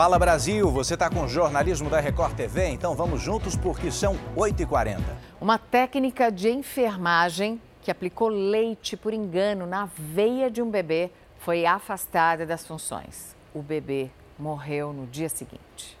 Fala Brasil, você está com o jornalismo da Record TV? Então vamos juntos porque são 8h40. Uma técnica de enfermagem que aplicou leite por engano na veia de um bebê foi afastada das funções. O bebê morreu no dia seguinte.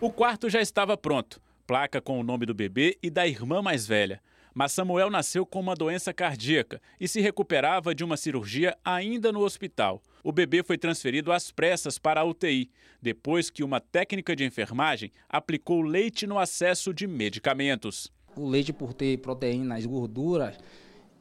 O quarto já estava pronto, placa com o nome do bebê e da irmã mais velha. Mas Samuel nasceu com uma doença cardíaca e se recuperava de uma cirurgia ainda no hospital o bebê foi transferido às pressas para a UTI, depois que uma técnica de enfermagem aplicou leite no acesso de medicamentos. O leite, por ter proteínas, gorduras,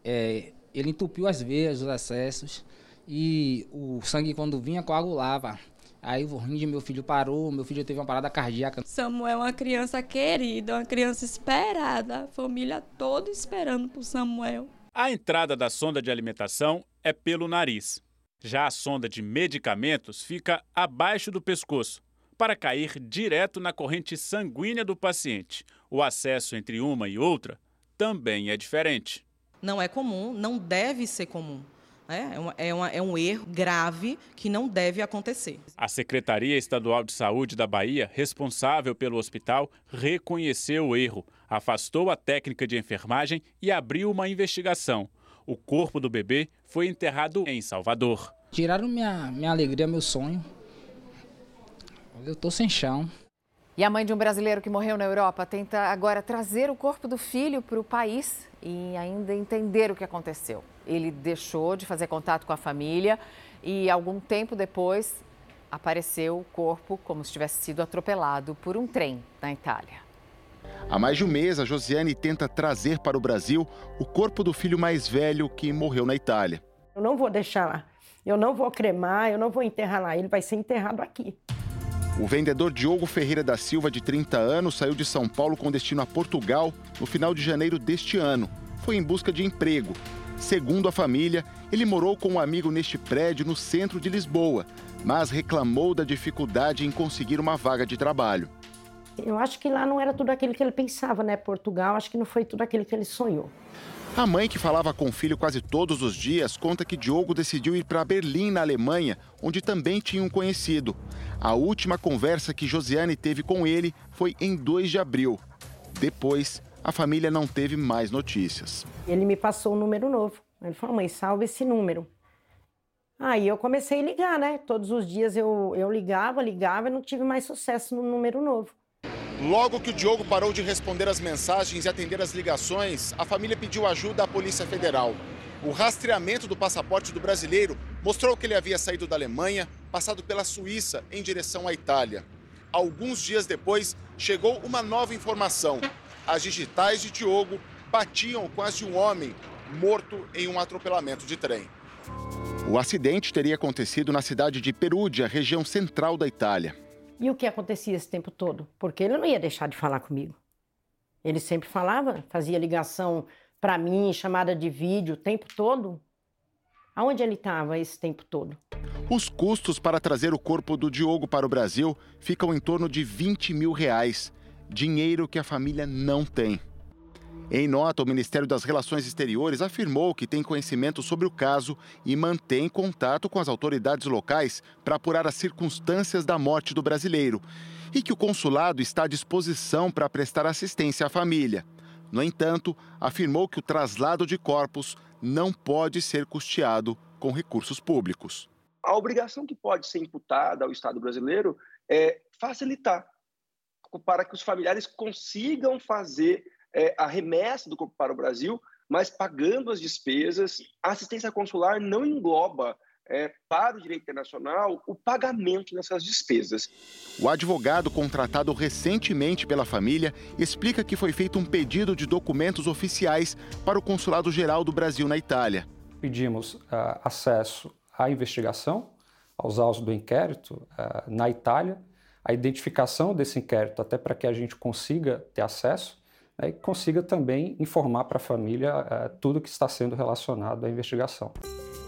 é, ele entupiu as veias, os acessos, e o sangue, quando vinha, coagulava. Aí o rim de meu filho parou, meu filho teve uma parada cardíaca. Samuel é uma criança querida, uma criança esperada, a família toda esperando por Samuel. A entrada da sonda de alimentação é pelo nariz. Já a sonda de medicamentos fica abaixo do pescoço, para cair direto na corrente sanguínea do paciente. O acesso entre uma e outra também é diferente. Não é comum, não deve ser comum. É, é, uma, é, uma, é, um erro grave que não deve acontecer. A Secretaria Estadual de Saúde da Bahia, responsável pelo hospital, reconheceu o erro, afastou a técnica de enfermagem e abriu uma investigação. O corpo do bebê foi enterrado em Salvador. Tiraram minha, minha alegria, meu sonho. Eu tô sem chão. E a mãe de um brasileiro que morreu na Europa tenta agora trazer o corpo do filho para o país e ainda entender o que aconteceu. Ele deixou de fazer contato com a família e, algum tempo depois, apareceu o corpo como se tivesse sido atropelado por um trem na Itália. Há mais de um mês, a Josiane tenta trazer para o Brasil o corpo do filho mais velho que morreu na Itália. Eu não vou deixar lá. Eu não vou cremar, eu não vou enterrar lá. Ele vai ser enterrado aqui. O vendedor Diogo Ferreira da Silva, de 30 anos, saiu de São Paulo com destino a Portugal no final de janeiro deste ano. Foi em busca de emprego. Segundo a família, ele morou com um amigo neste prédio no centro de Lisboa, mas reclamou da dificuldade em conseguir uma vaga de trabalho. Eu acho que lá não era tudo aquilo que ele pensava, né? Portugal, acho que não foi tudo aquilo que ele sonhou. A mãe, que falava com o filho quase todos os dias, conta que Diogo decidiu ir para Berlim, na Alemanha, onde também tinha um conhecido. A última conversa que Josiane teve com ele foi em 2 de abril. Depois, a família não teve mais notícias. Ele me passou um número novo. Ele falou: mãe, salve esse número. Aí eu comecei a ligar, né? Todos os dias eu, eu ligava, ligava e não tive mais sucesso no número novo. Logo que o Diogo parou de responder as mensagens e atender as ligações, a família pediu ajuda à Polícia Federal. O rastreamento do passaporte do brasileiro mostrou que ele havia saído da Alemanha, passado pela Suíça em direção à Itália. Alguns dias depois, chegou uma nova informação. As digitais de Diogo batiam com as de um homem morto em um atropelamento de trem. O acidente teria acontecido na cidade de Perúdia, região central da Itália. E o que acontecia esse tempo todo? Porque ele não ia deixar de falar comigo. Ele sempre falava, fazia ligação para mim, chamada de vídeo o tempo todo. Aonde ele estava esse tempo todo? Os custos para trazer o corpo do Diogo para o Brasil ficam em torno de 20 mil reais. Dinheiro que a família não tem. Em nota, o Ministério das Relações Exteriores afirmou que tem conhecimento sobre o caso e mantém contato com as autoridades locais para apurar as circunstâncias da morte do brasileiro e que o consulado está à disposição para prestar assistência à família. No entanto, afirmou que o traslado de corpos não pode ser custeado com recursos públicos. A obrigação que pode ser imputada ao Estado brasileiro é facilitar para que os familiares consigam fazer é, a remessa do corpo para o Brasil, mas pagando as despesas. A assistência consular não engloba é, para o direito internacional o pagamento dessas despesas. O advogado contratado recentemente pela família explica que foi feito um pedido de documentos oficiais para o Consulado Geral do Brasil na Itália. Pedimos uh, acesso à investigação, aos autos do inquérito uh, na Itália, a identificação desse inquérito, até para que a gente consiga ter acesso né, e consiga também informar para a família uh, tudo que está sendo relacionado à investigação.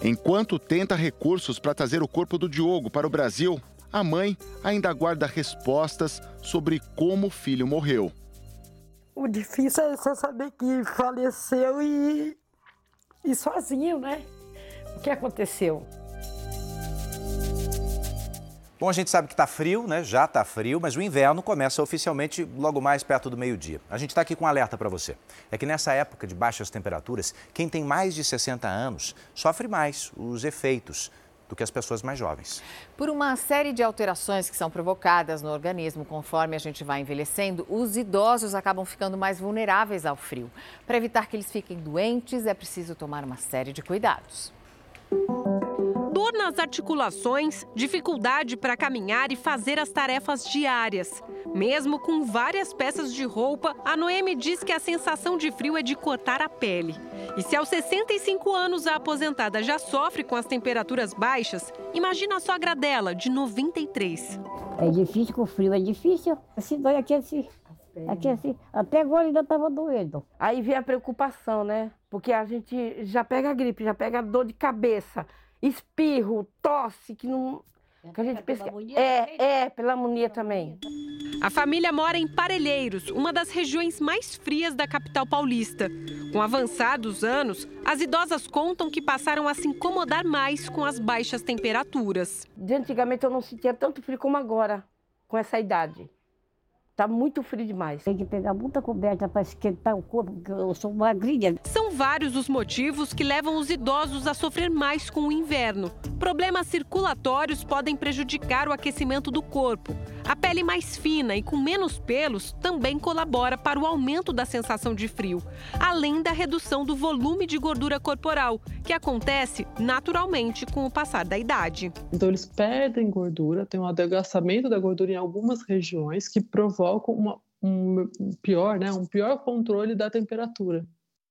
Enquanto tenta recursos para trazer o corpo do Diogo para o Brasil, a mãe ainda aguarda respostas sobre como o filho morreu. O difícil é só saber que faleceu e, e sozinho, né? O que aconteceu? Bom, a gente sabe que está frio, né? Já está frio, mas o inverno começa oficialmente logo mais perto do meio-dia. A gente está aqui com um alerta para você. É que nessa época de baixas temperaturas, quem tem mais de 60 anos sofre mais os efeitos do que as pessoas mais jovens. Por uma série de alterações que são provocadas no organismo conforme a gente vai envelhecendo, os idosos acabam ficando mais vulneráveis ao frio. Para evitar que eles fiquem doentes, é preciso tomar uma série de cuidados. Dor nas articulações, dificuldade para caminhar e fazer as tarefas diárias. Mesmo com várias peças de roupa, a Noemi diz que a sensação de frio é de cortar a pele. E se aos 65 anos a aposentada já sofre com as temperaturas baixas, imagina a sogra dela, de 93. É difícil com o frio, é difícil. Se dói aqui assim. Aqui assim, até agora ainda estava doendo. Aí vem a preocupação, né? Porque a gente já pega gripe, já pega dor de cabeça, espirro, tosse, que não. Que a gente pesquisa. É, é, pela pneumonia também. A família mora em Parelheiros, uma das regiões mais frias da capital paulista. Com avançados anos, as idosas contam que passaram a se incomodar mais com as baixas temperaturas. De antigamente eu não sentia tanto frio como agora, com essa idade. Tá muito frio demais. Tem que pegar muita coberta para esquentar o corpo, porque eu sou magrinha. São vários os motivos que levam os idosos a sofrer mais com o inverno. Problemas circulatórios podem prejudicar o aquecimento do corpo. A pele mais fina e com menos pelos também colabora para o aumento da sensação de frio, além da redução do volume de gordura corporal, que acontece naturalmente com o passar da idade. Então eles perdem gordura, tem um adelgaçamento da gordura em algumas regiões que provocam uma, um pior, né, um pior controle da temperatura.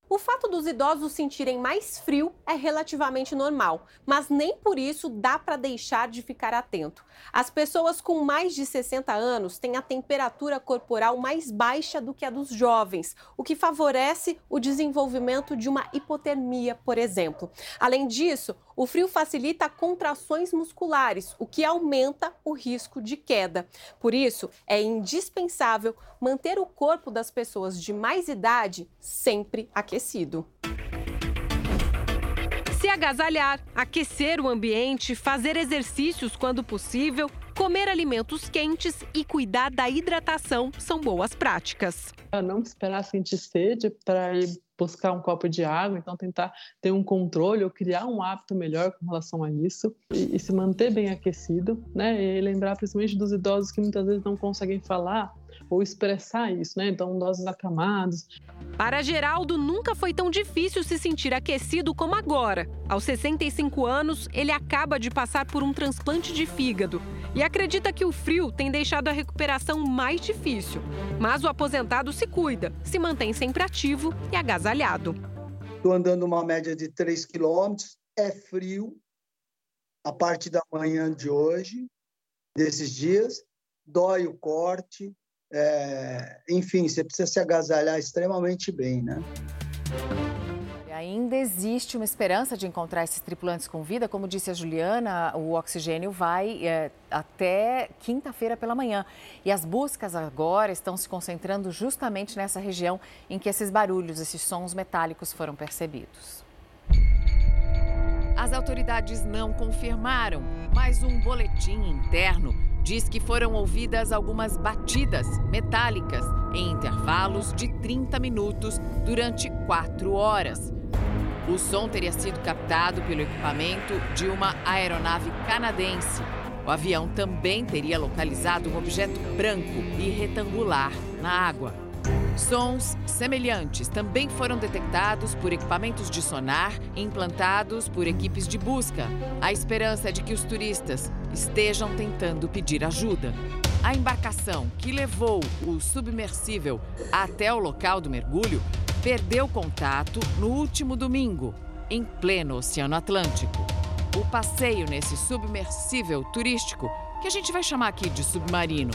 O fato dos idosos sentirem mais frio é relativamente normal, mas nem por isso dá para deixar de ficar atento. As pessoas com mais de 60 anos têm a temperatura corporal mais baixa do que a dos jovens, o que favorece o desenvolvimento de uma hipotermia, por exemplo. Além disso, o frio facilita contrações musculares, o que aumenta o risco de queda. Por isso, é indispensável manter o corpo das pessoas de mais idade sempre aquecido. Se agasalhar, aquecer o ambiente, fazer exercícios quando possível, comer alimentos quentes e cuidar da hidratação são boas práticas. Não esperar sentir sede para ir buscar um copo de água, então tentar ter um controle ou criar um hábito melhor com relação a isso e, e se manter bem aquecido, né? E lembrar principalmente dos idosos que muitas vezes não conseguem falar ou expressar isso, né? Então, idosos acamados. Para Geraldo, nunca foi tão difícil se sentir aquecido como agora. Aos 65 anos, ele acaba de passar por um transplante de fígado e acredita que o frio tem deixado a recuperação mais difícil. Mas o aposentado se cuida, se mantém sempre ativo e agasalhado. Estou andando uma média de 3 quilômetros, é frio a parte da manhã de hoje, desses dias, dói o corte, é, enfim, você precisa se agasalhar extremamente bem, né? Ainda existe uma esperança de encontrar esses tripulantes com vida. Como disse a Juliana, o oxigênio vai é, até quinta-feira pela manhã. E as buscas agora estão se concentrando justamente nessa região em que esses barulhos, esses sons metálicos foram percebidos. As autoridades não confirmaram, mas um boletim interno diz que foram ouvidas algumas batidas metálicas em intervalos de 30 minutos durante quatro horas. O som teria sido captado pelo equipamento de uma aeronave canadense. O avião também teria localizado um objeto branco e retangular na água. Sons semelhantes também foram detectados por equipamentos de sonar implantados por equipes de busca. A esperança é de que os turistas estejam tentando pedir ajuda. A embarcação que levou o submersível até o local do mergulho perdeu contato no último domingo, em pleno Oceano Atlântico. O passeio nesse submersível turístico, que a gente vai chamar aqui de submarino,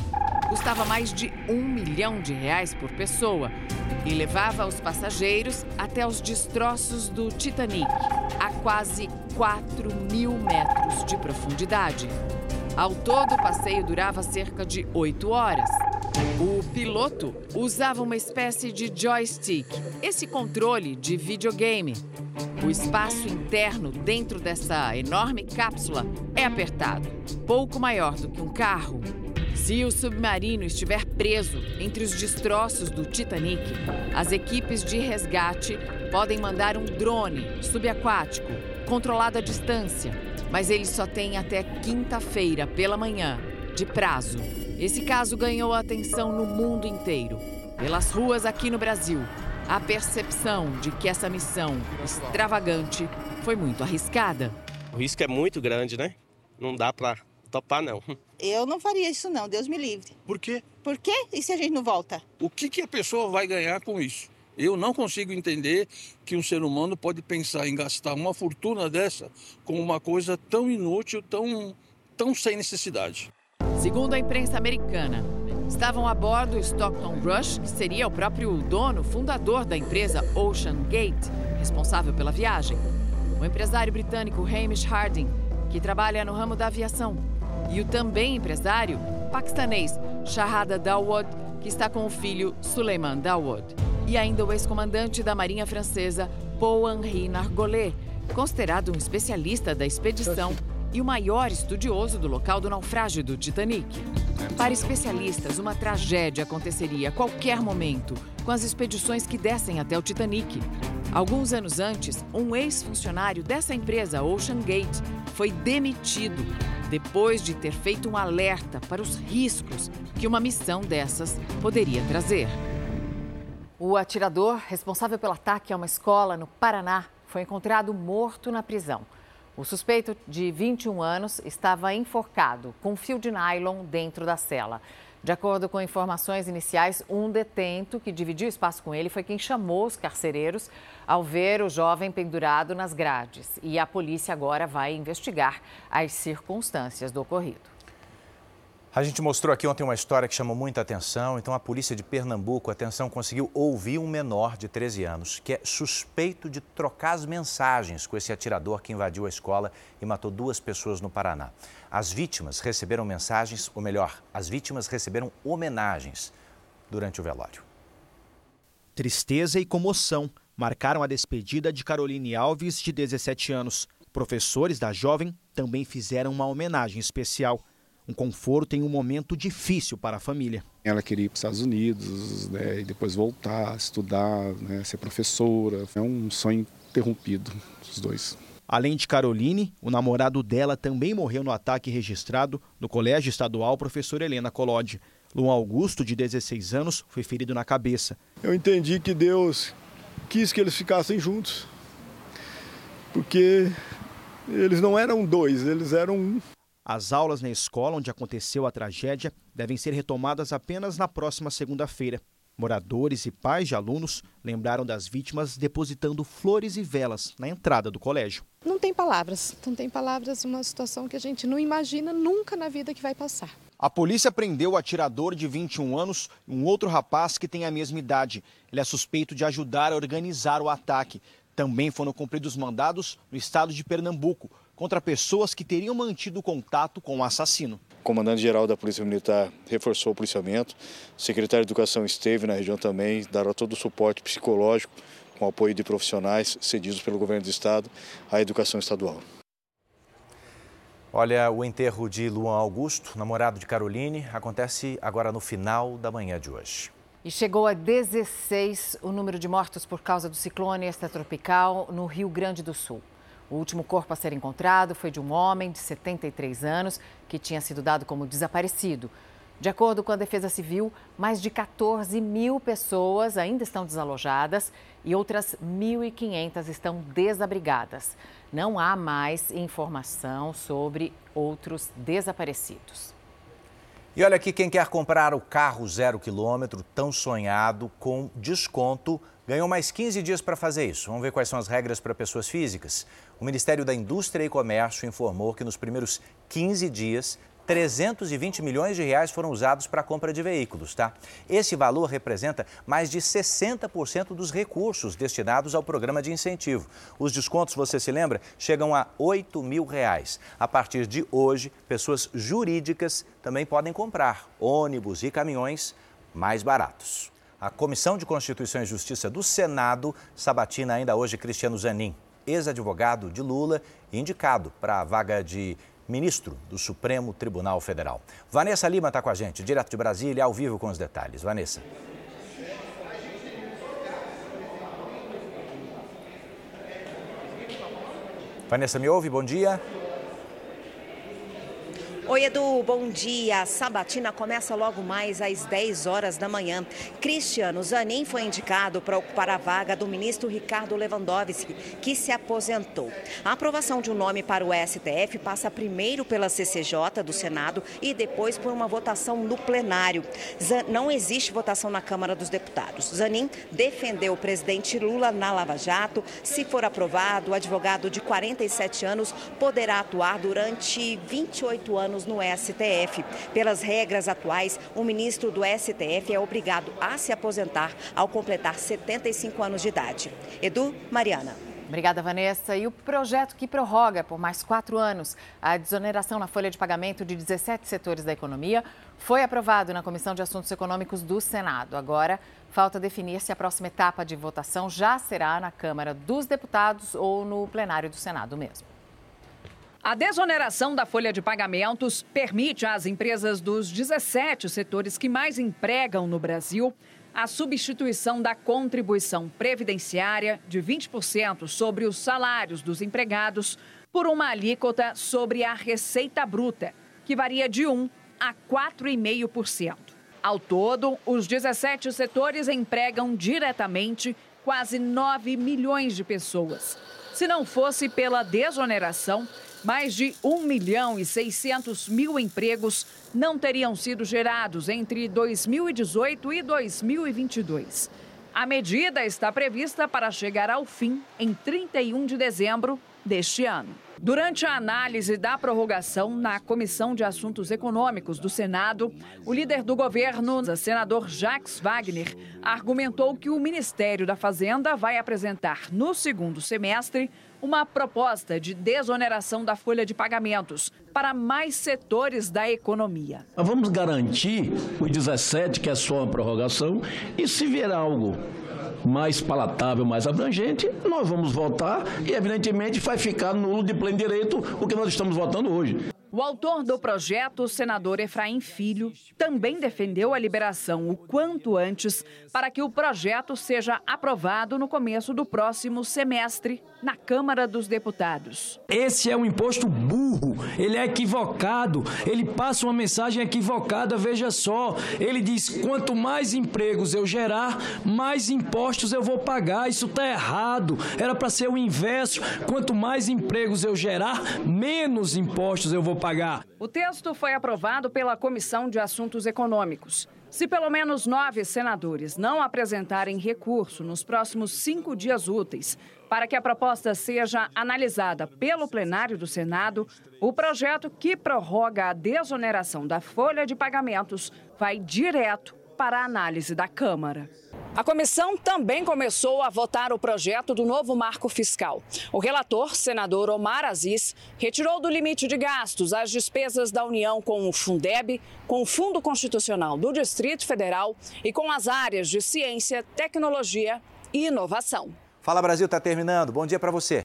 custava mais de um milhão de reais por pessoa e levava os passageiros até os destroços do Titanic, a quase 4 mil metros de profundidade. Ao todo, o passeio durava cerca de oito horas. O piloto usava uma espécie de joystick, esse controle de videogame. O espaço interno dentro dessa enorme cápsula é apertado, pouco maior do que um carro. Se o submarino estiver preso entre os destroços do Titanic, as equipes de resgate podem mandar um drone subaquático, controlado à distância, mas eles só têm até quinta-feira pela manhã de prazo. Esse caso ganhou atenção no mundo inteiro. Pelas ruas aqui no Brasil, a percepção de que essa missão extravagante foi muito arriscada. O risco é muito grande, né? Não dá para topar, não. Eu não faria isso, não. Deus me livre. Por quê? Por quê? E se a gente não volta? O que, que a pessoa vai ganhar com isso? Eu não consigo entender que um ser humano pode pensar em gastar uma fortuna dessa com uma coisa tão inútil, tão, tão sem necessidade. Segundo a imprensa americana, estavam a bordo Stockton Rush, que seria o próprio dono, fundador da empresa Ocean Gate, responsável pela viagem. O empresário britânico Hamish Harding, que trabalha no ramo da aviação. E o também empresário paquistanês Shahada Dawood, que está com o filho Suleiman Dawood. E ainda o ex-comandante da Marinha Francesa, Paul-Henri Nargolet, considerado um especialista da expedição e o maior estudioso do local do naufrágio do Titanic. Para especialistas, uma tragédia aconteceria a qualquer momento com as expedições que descem até o Titanic. Alguns anos antes, um ex-funcionário dessa empresa, Ocean Gate, foi demitido depois de ter feito um alerta para os riscos que uma missão dessas poderia trazer. O atirador responsável pelo ataque a uma escola no Paraná foi encontrado morto na prisão. O suspeito, de 21 anos, estava enforcado com fio de nylon dentro da cela. De acordo com informações iniciais, um detento que dividiu espaço com ele foi quem chamou os carcereiros ao ver o jovem pendurado nas grades. E a polícia agora vai investigar as circunstâncias do ocorrido. A gente mostrou aqui ontem uma história que chamou muita atenção. Então, a polícia de Pernambuco, atenção, conseguiu ouvir um menor de 13 anos que é suspeito de trocar as mensagens com esse atirador que invadiu a escola e matou duas pessoas no Paraná. As vítimas receberam mensagens, ou melhor, as vítimas receberam homenagens durante o velório. Tristeza e comoção marcaram a despedida de Caroline Alves, de 17 anos. Professores da jovem também fizeram uma homenagem especial um conforto em um momento difícil para a família. Ela queria ir para os Estados Unidos né, e depois voltar, estudar, né, ser professora. É um sonho interrompido, os dois. Além de Caroline, o namorado dela também morreu no ataque registrado no Colégio Estadual Professor Helena Colodi. Luan Augusto, de 16 anos, foi ferido na cabeça. Eu entendi que Deus quis que eles ficassem juntos, porque eles não eram dois, eles eram um. As aulas na escola onde aconteceu a tragédia devem ser retomadas apenas na próxima segunda-feira. Moradores e pais de alunos lembraram das vítimas depositando flores e velas na entrada do colégio. Não tem palavras, não tem palavras, uma situação que a gente não imagina nunca na vida que vai passar. A polícia prendeu o atirador de 21 anos e um outro rapaz que tem a mesma idade. Ele é suspeito de ajudar a organizar o ataque. Também foram cumpridos mandados no estado de Pernambuco contra pessoas que teriam mantido contato com o assassino. O comandante-geral da Polícia Militar reforçou o policiamento, o secretário de Educação esteve na região também, dará todo o suporte psicológico com o apoio de profissionais cedidos pelo governo do estado à educação estadual. Olha, o enterro de Luan Augusto, namorado de Caroline, acontece agora no final da manhã de hoje. E chegou a 16 o número de mortos por causa do ciclone extratropical no Rio Grande do Sul. O último corpo a ser encontrado foi de um homem de 73 anos que tinha sido dado como desaparecido. De acordo com a Defesa Civil, mais de 14 mil pessoas ainda estão desalojadas e outras 1.500 estão desabrigadas. Não há mais informação sobre outros desaparecidos. E olha aqui quem quer comprar o carro zero quilômetro tão sonhado com desconto ganhou mais 15 dias para fazer isso. Vamos ver quais são as regras para pessoas físicas. O Ministério da Indústria e Comércio informou que nos primeiros 15 dias 320 milhões de reais foram usados para a compra de veículos, tá? Esse valor representa mais de 60% dos recursos destinados ao programa de incentivo. Os descontos, você se lembra, chegam a 8 mil reais. A partir de hoje, pessoas jurídicas também podem comprar ônibus e caminhões mais baratos. A Comissão de Constituição e Justiça do Senado sabatina ainda hoje Cristiano Zanin, ex-advogado de Lula e indicado para a vaga de ministro do Supremo Tribunal Federal. Vanessa Lima está com a gente, direto de Brasília, ao vivo com os detalhes. Vanessa. Vanessa, me ouve? Bom dia. Oi, Edu, bom dia. A sabatina começa logo mais às 10 horas da manhã. Cristiano Zanin foi indicado para ocupar a vaga do ministro Ricardo Lewandowski, que se aposentou. A aprovação de um nome para o STF passa primeiro pela CCJ do Senado e depois por uma votação no plenário. Não existe votação na Câmara dos Deputados. Zanin defendeu o presidente Lula na Lava Jato. Se for aprovado, o advogado de 47 anos poderá atuar durante 28 anos anos no STF. Pelas regras atuais, o ministro do STF é obrigado a se aposentar ao completar 75 anos de idade. Edu, Mariana. Obrigada, Vanessa. E o projeto que prorroga por mais quatro anos a desoneração na folha de pagamento de 17 setores da economia foi aprovado na Comissão de Assuntos Econômicos do Senado. Agora, falta definir se a próxima etapa de votação já será na Câmara dos Deputados ou no plenário do Senado mesmo. A desoneração da folha de pagamentos permite às empresas dos 17 setores que mais empregam no Brasil a substituição da contribuição previdenciária de 20% sobre os salários dos empregados por uma alíquota sobre a receita bruta, que varia de 1 a 4,5%. Ao todo, os 17 setores empregam diretamente quase 9 milhões de pessoas. Se não fosse pela desoneração, mais de 1 milhão e 600 mil empregos não teriam sido gerados entre 2018 e 2022. A medida está prevista para chegar ao fim em 31 de dezembro deste ano. Durante a análise da prorrogação na Comissão de Assuntos Econômicos do Senado, o líder do governo, senador Jacques Wagner, argumentou que o Ministério da Fazenda vai apresentar no segundo semestre uma proposta de desoneração da folha de pagamentos para mais setores da economia. Vamos garantir os 17, que é só uma prorrogação, e se vier algo mais palatável, mais abrangente, nós vamos votar e, evidentemente, vai ficar nulo de pleno direito o que nós estamos votando hoje. O autor do projeto, o senador Efraim Filho, também defendeu a liberação o quanto antes para que o projeto seja aprovado no começo do próximo semestre na Câmara dos Deputados. Esse é um imposto burro, ele é equivocado, ele passa uma mensagem equivocada, veja só. Ele diz: quanto mais empregos eu gerar, mais impostos eu vou pagar. Isso está errado. Era para ser o inverso: quanto mais empregos eu gerar, menos impostos eu vou pagar. O texto foi aprovado pela Comissão de Assuntos Econômicos. Se pelo menos nove senadores não apresentarem recurso nos próximos cinco dias úteis para que a proposta seja analisada pelo plenário do Senado, o projeto que prorroga a desoneração da folha de pagamentos vai direto para a análise da Câmara. A comissão também começou a votar o projeto do novo marco fiscal. O relator, senador Omar Aziz, retirou do limite de gastos as despesas da União com o Fundeb, com o Fundo Constitucional do Distrito Federal e com as áreas de ciência, tecnologia e inovação. Fala Brasil está terminando. Bom dia para você.